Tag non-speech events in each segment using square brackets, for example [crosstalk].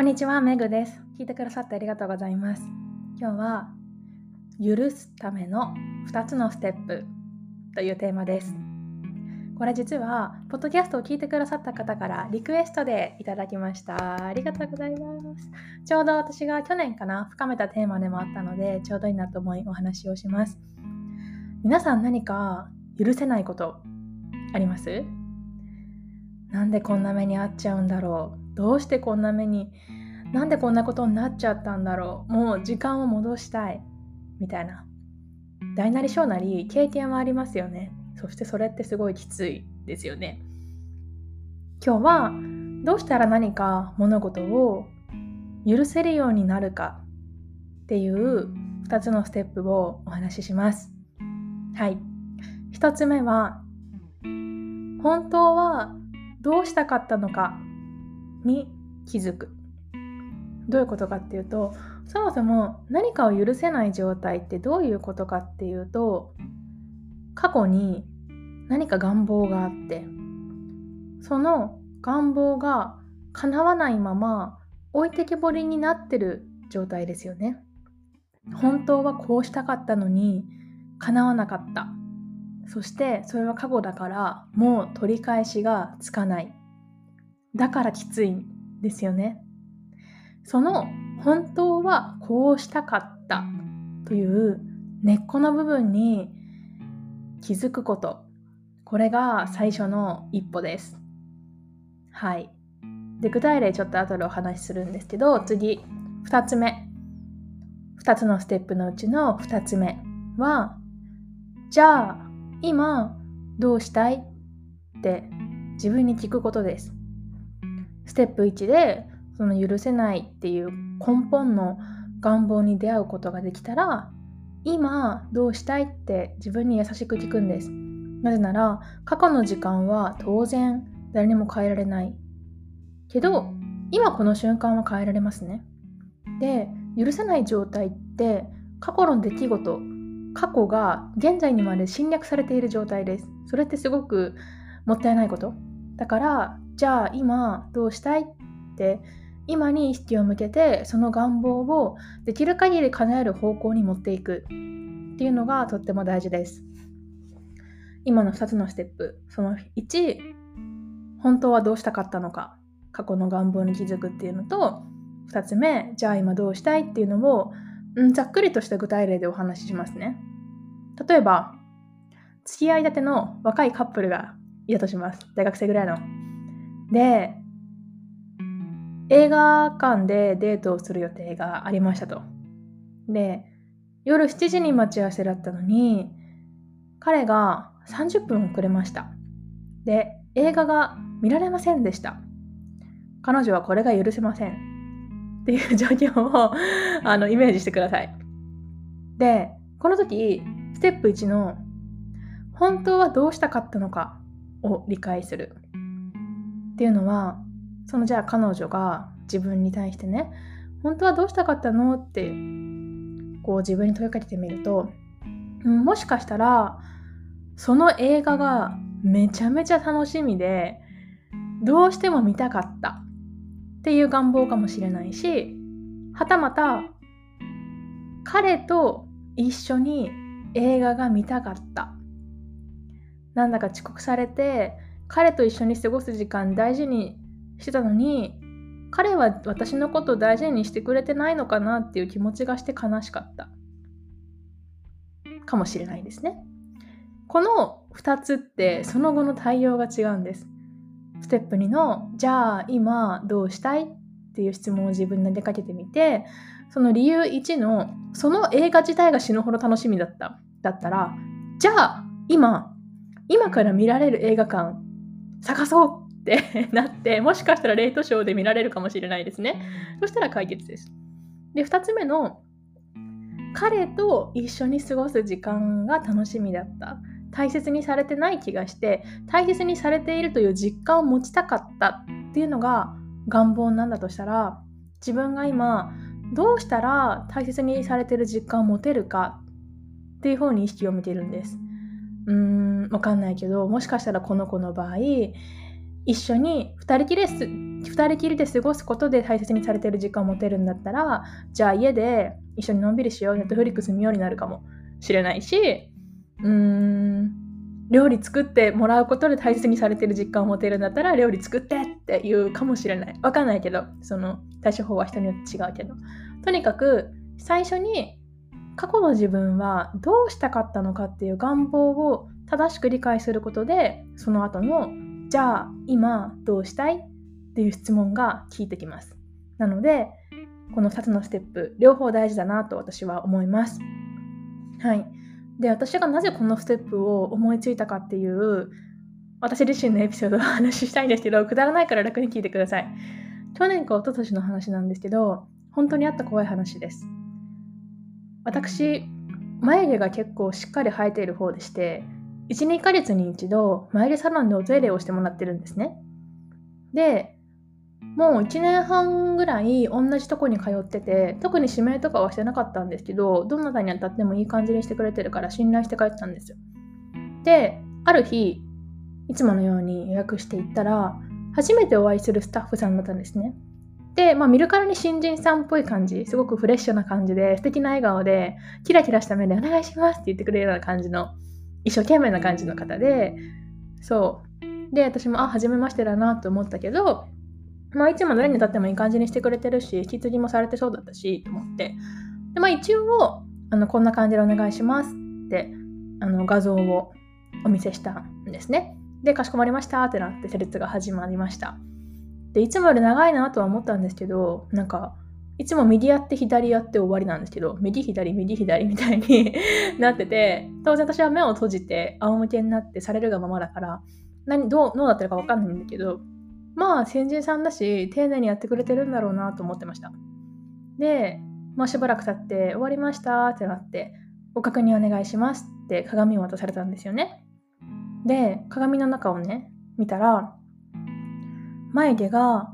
こんにちは、メグです。聞いてくださってありがとうございます。今日は、許すための2つのステップというテーマです。これ実は、ポッドキャストを聞いてくださった方からリクエストでいただきました。ありがとうございます。ちょうど私が去年かな、深めたテーマでもあったので、ちょうどいいなと思いお話をします。皆さん何か許せないことあります？なんでこんな目に遭っちゃうんだろう？どうしてこんな目になんでこんなことになっちゃったんだろうもう時間を戻したいみたいな。大なり小なり経験はありますよね。そしてそれってすごいきついですよね。今日はどうしたら何か物事を許せるようになるかっていう2つのステップをお話しします。はい。1つ目は本当はどうしたかったのかに気づく。どういうことかっていうとそもそも何かを許せない状態ってどういうことかっていうと過去に何か願望があってその願望が叶わないまま置いてけぼりになってる状態ですよね。本当はこうしたかったのに叶わなかった。そしてそれは過去だからもう取り返しがつかない。だからきついんですよね。その本当はこうしたかったという根っこの部分に気づくこと。これが最初の一歩です。はい。で具体例ちょっと後でお話しするんですけど次2つ目。2つのステップのうちの2つ目はじゃあ今どうしたいって自分に聞くことです。ステップ1でその許せないっていう根本の願望に出会うことができたら今どうしたいって自分に優しく聞くんです。なぜなら過去の時間は当然誰にも変えられない。けど今この瞬間は変えられますね。で許せない状態って過去の出来事過去が現在にまで侵略されている状態です。それってすごくもったいないこと。だからじゃあ今どうしたいって今に意識を向けてその願望をできる限り叶える方向に持っていくっていうのがとっても大事です今の2つのステップその1本当はどうしたかったのか過去の願望に気づくっていうのと2つ目じゃあ今どうしたいっていうのをうん、ざっくりとした具体例でお話ししますね。例えば、付き合いたての若いカップルがいたとします。大学生ぐらいの。で、映画館でデートをする予定がありましたと。で、夜7時に待ち合わせだったのに、彼が30分遅れました。で、映画が見られませんでした。彼女はこれが許せません。っていう状況を [laughs] あのイメージしてください。で、この時、ステップ1の本当はどうしたかったのかを理解するっていうのは、そのじゃあ彼女が自分に対してね、本当はどうしたかったの？ってこう自分に問いかけてみると、もしかしたらその映画がめちゃめちゃ楽しみでどうしても見たかったっていう願望かもしれないしはたまた彼と一緒に映画が見たかった。なんだか遅刻されて彼と一緒に過ごす時間大事にしてたのに彼は私のことを大事にしてくれてないのかなっていう気持ちがして悲しかった。かもしれないですね。この2つってその後の対応が違うんです。ステップ2のじゃあ今どうしたいっていう質問を自分でかけてみてその理由1のその映画自体が死ぬほど楽しみだった。だったらじゃあ今今から見られる映画館探そうって [laughs] なってもしかしたらレートショーで見られるかもしれないですね。そしたら解決です。で2つ目の彼と一緒に過ごす時間が楽しみだった。大切にされてない気がして大切にされているという実感を持ちたかった。っていうのが願望なんだとしたら自分が今どうしたら大切にされてる実感を持てるかっていう方に意識を向けるんです。うーんわかんないけどもしかしたらこの子の場合一緒に2人きりです2人きりで過ごすことで大切にされてる時間を持てるんだったらじゃあ家で一緒にのんびりしようネットフリックス見ようになるかもしれないしうーん料理作ってもらうことで大切にされてる実感を持てるんだったら料理作ってって言うかもしれない。わかんないけどその対処法は人によって違うけど。とにかく最初に過去の自分はどうしたかったのかっていう願望を正しく理解することでその後のじゃあ今どうしたいっていう質問が聞いてきます。なのでこの2つのステップ両方大事だなと私は思います。はい。で私がなぜこのステップを思いついたかっていう私自身のエピソードを話したいんですけどくだらないから楽に聞いてください。去年か一昨年の話なんですけど本当にあった怖い話です。私眉毛が結構しっかり生えている方でして12ヶ月に一度眉毛サロンでお手入れをしてもらってるんですね。でもう1年半ぐらい同じとこに通ってて特に指名とかはしてなかったんですけどどなたに当たってもいい感じにしてくれてるから信頼して帰ったんですよ。である日いつものように予約していったら初めてお会いするスタッフさんだったんですね。で、まあ、見るからに新人さんっぽい感じすごくフレッシュな感じで素敵な笑顔でキラキラした目でお願いしますって言ってくれるような感じの一生懸命な感じの方でそう。で私もあ初めましてだなと思ったけどまあいつもどれに立ってもいい感じにしてくれてるし引き継ぎもされてそうだったしと思って。でまあ一応あのこんな感じでお願いしますってあの画像をお見せしたんですね。でかしこまりましたってなって施術が始まりました。でいつもより長いなとは思ったんですけどなんかいつも右やって左やって終わりなんですけど右左右左 [laughs] みたいに [laughs] なってて当然私は目を閉じて仰向けになってされるがままだから何どうどうなってるか分かんないんだけどまあ先人さんだし丁寧にやってくれてるんだろうなと思ってました。で、まあ、しばらく経って終わりましたってなってご確認お願いしますって鏡を渡されたんですよね。で鏡の中をね見たら眉毛が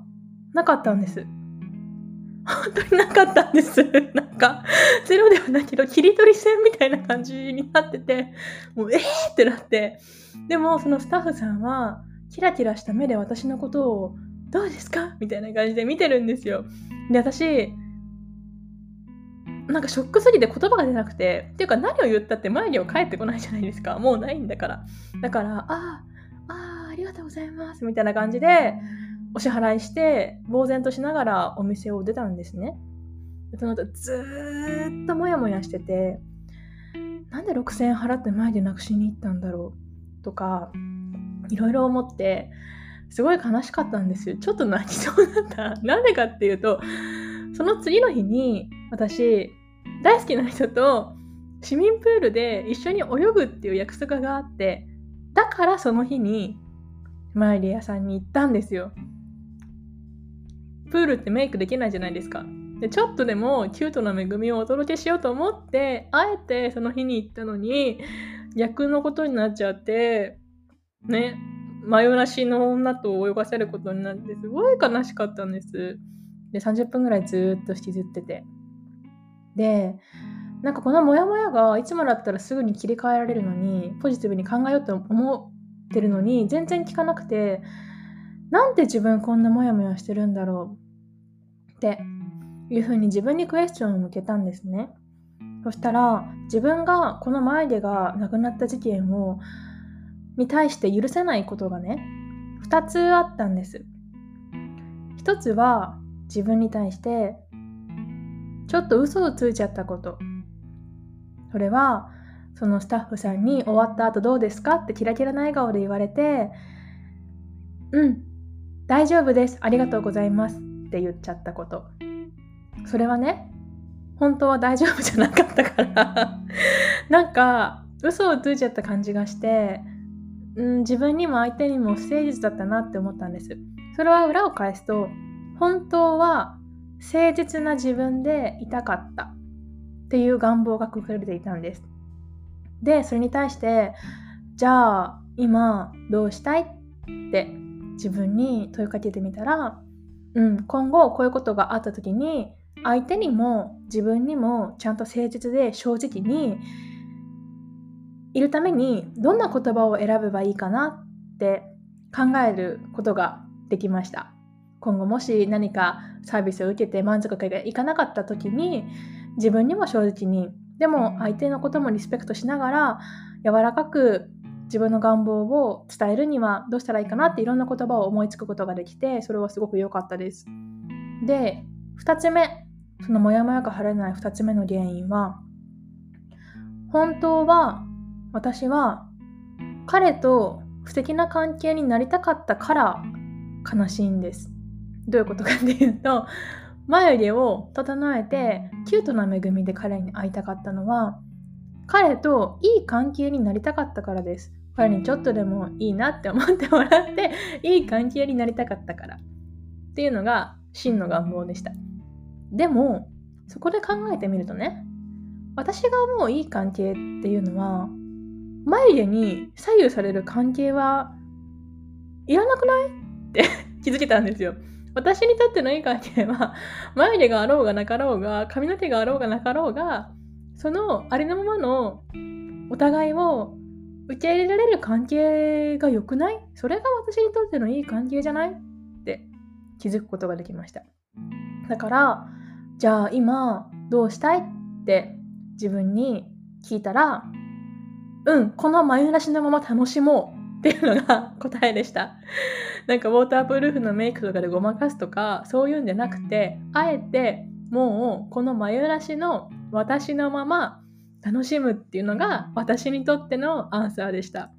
なかったんです本当になかったんです。[laughs] なんか、ゼロではないけど、切り取り線みたいな感じになってて、もう、えーってなって。でも、そのスタッフさんは、キラキラした目で私のことを、どうですか？みたいな感じで見てるんですよ。で、私、なんかショックすぎて言葉が出なくて、っていうか何を言ったって眉毛は返ってこないじゃないですか。もうないんだから。だから、ああ、ああ、ありがとうございます。みたいな感じで、お支払いして、呆然としながらお店を出たんですね。その後、ずーっとモヤモヤしてて、なんで6000円払って前でなくしに行ったんだろうとか、いろいろ思って、すごい悲しかったんですよ。ちょっと泣きそうだった。なんでかっていうと、その次の日に私、大好きな人と市民プールで一緒に泳ぐっていう約束があって、だからその日にマイリアさんに行ったんですよ。プールってメイクできないじゃないですか。でちょっとでもキュートな恵みをお届けしようと思ってあえてその日に行ったのに逆のことになっちゃってね真夜なしの女と泳がせることになってすごい悲しかったんです。で30分ぐらいずっと引きずってて。でなんかこのモヤモヤがいつもだったらすぐに切り替えられるのにポジティブに考えようと思ってるのに全然聞かなくてなんで自分こんなモヤモヤしてるんだろうっていうふうに自分にクエスチョンを向けたんですね。そしたら自分がこの眉毛がなくなった事件をに対して許せないことがね2つあったんです。1つは自分に対してちょっと嘘をついちゃったこと。それはそのスタッフさんに終わった後どうですか？ってキラキラな笑顔で言われてうん大丈夫です。ありがとうございます。って言っちゃったこと。それはね、本当は大丈夫じゃなかったから [laughs] なんか、嘘をついちゃった感じがして、うん、自分にも相手にも不誠実だったなって思ったんです。それは裏を返すと、本当は誠実な自分でいたかったっていう願望が隠れていたんです。で、それに対して、じゃあ今どうしたい？って自分に問いかけてみたら、うん、今後こういうことがあった時に相手にも自分にもちゃんと誠実で正直にいるためにどんな言葉を選べばいいかなって考えることができました。今後もし何かサービスを受けて満足がいかなかった時に自分にも正直に。でも相手のこともリスペクトしながら柔らかく自分の願望を伝えるにはどうしたらいいかなっていろんな言葉を思いつくことができてそれはすごく良かったです。で2つ目そのモヤモヤが晴れない2つ目の原因は本当は私は彼と素敵な関係になりたかったから悲しいんです。どういうことかっていうと [laughs] 眉毛を整えてキュートな恵みで彼に会いたかったのは彼といい関係になりたかったからです。彼にちょっとでもいいなって思ってもらっていい関係になりたかったからっていうのが真の願望でした。でもそこで考えてみるとね私が思ういい関係っていうのは眉毛に左右される関係はいらなくないって [laughs] 気づけたんですよ。私にとってのいい関係は眉毛があろうがなかろうが髪の毛があろうがなかろうがそのありのままのお互いを受け入れられる関係が良くない？それが私にとってのいい関係じゃない？って気づくことができました。だからじゃあ今どうしたい？って自分に聞いたらうんこの眉なしのまま楽しもうっていうのが答えでした。なんかウォータープルーフのメイクとかでごまかすとかそういうんじゃなくてあえてもうこの眉なしの私のまま楽しむっていうのが私にとってのアンサーでした。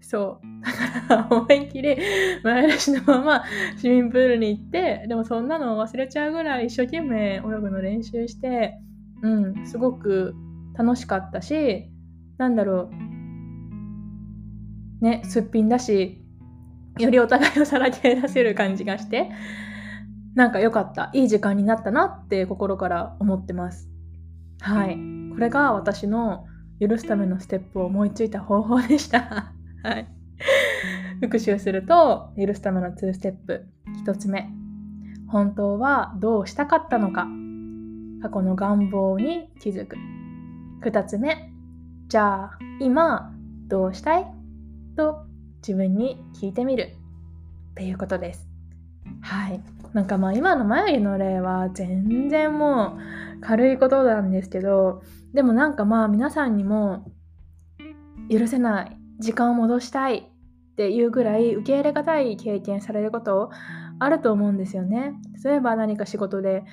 そう。だから [laughs] 思いっきり前出しのまま市民プールに行って、でもそんなの忘れちゃうぐらい一生懸命泳ぐの練習して、うん、すごく楽しかったし、なんだろう。ね、すっぴんだし、よりお互いをさらけ出せる感じがして、なんか良かった。いい時間になったなって心から思ってます。はい。これが私の許すためのステップを思いついた方法でした。[laughs] はい。復習すると、許すための2ステップ。1つ目。本当はどうしたかったのか。過去の願望に気づく。2つ目。じゃあ、今、どうしたい？と自分に聞いてみる。っていうことです。はい。なんかまあ今の眉毛の例は全然もう軽いことなんですけど、でもなんかまあ皆さんにも許せない、時間を戻したいっていうぐらい受け入れがたい経験されることあると思うんですよね。例えば何か仕事で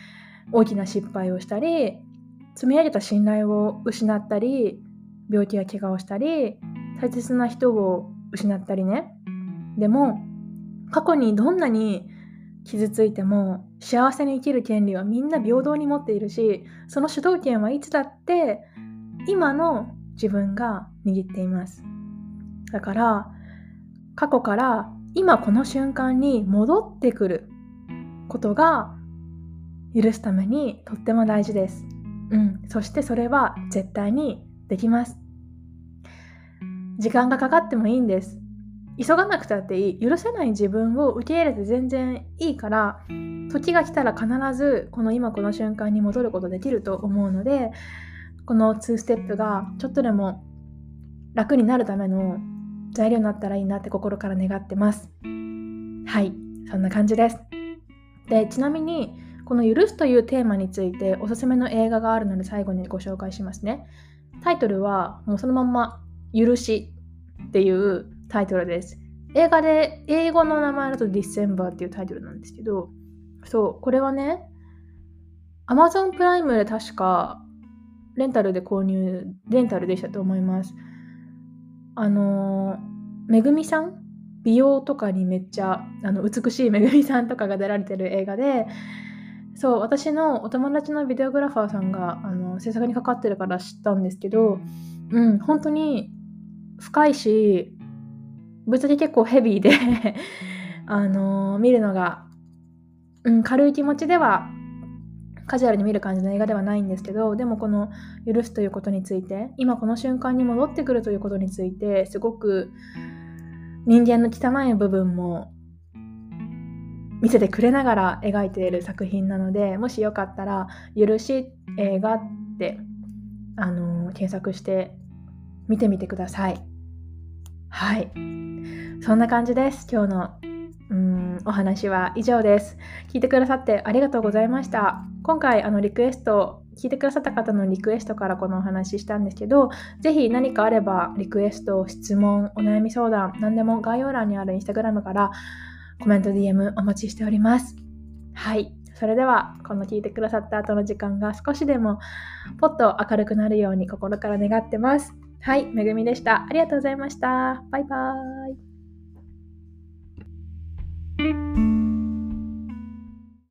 大きな失敗をしたり、積み上げた信頼を失ったり、病気や怪我をしたり、大切な人を失ったりね。でも、過去にどんなに傷ついても幸せに生きる権利はみんな平等に持っているしその主導権はいつだって今の自分が握っていますだから過去から今この瞬間に戻ってくることが許すためにとっても大事です。うん、そしてそれは絶対にできます。時間がかかってもいいんです。急がなくたっていい。許せない自分を受け入れて全然いいから時が来たら必ずこの今この瞬間に戻ることできると思うのでこの2ステップがちょっとでも楽になるための材料になったらいいなって心から願ってます。はい。そんな感じです。でちなみにこの「許す」というテーマについておすすめの映画があるので最後にご紹介しますね。タイトルはもうそのまんま「許し」っていうタイトルです。映画で、英語の名前だと December っていうタイトルなんですけど、そう、これはね、Amazon プライムで確かレンタルで購入、レンタルでしたと思います。あのめぐみさん？美容とかにめっちゃあの美しいめぐみさんとかが出られてる映画でそう私のお友達のビデオグラファーさんがあの制作にかかってるから知ったんですけどうん本当に深いしぶっちゃけ結構ヘビーであのー、見るのが、うん、軽い気持ちではカジュアルに見る感じの映画ではないんですけどでもこの許すということについて今この瞬間に戻ってくるということについてすごく人間の汚い部分も見せてくれながら描いている作品なのでもしよかったら「許し映画」ってあのー、検索して見てみてください。はい。そんな感じです。今日の、うん、お話は以上です。聞いてくださってありがとうございました。今回あのリクエスト聞いてくださった方のリクエストからこのお話ししたんですけど、ぜひ何かあればリクエスト、質問、お悩み相談、何でも概要欄にあるインスタグラムからコメント、DM お待ちしております。はい。それでは、この聞いてくださった後の時間が少しでもポッと明るくなるように心から願ってます。はい、めぐみでした。ありがとうございました。バイバーイ。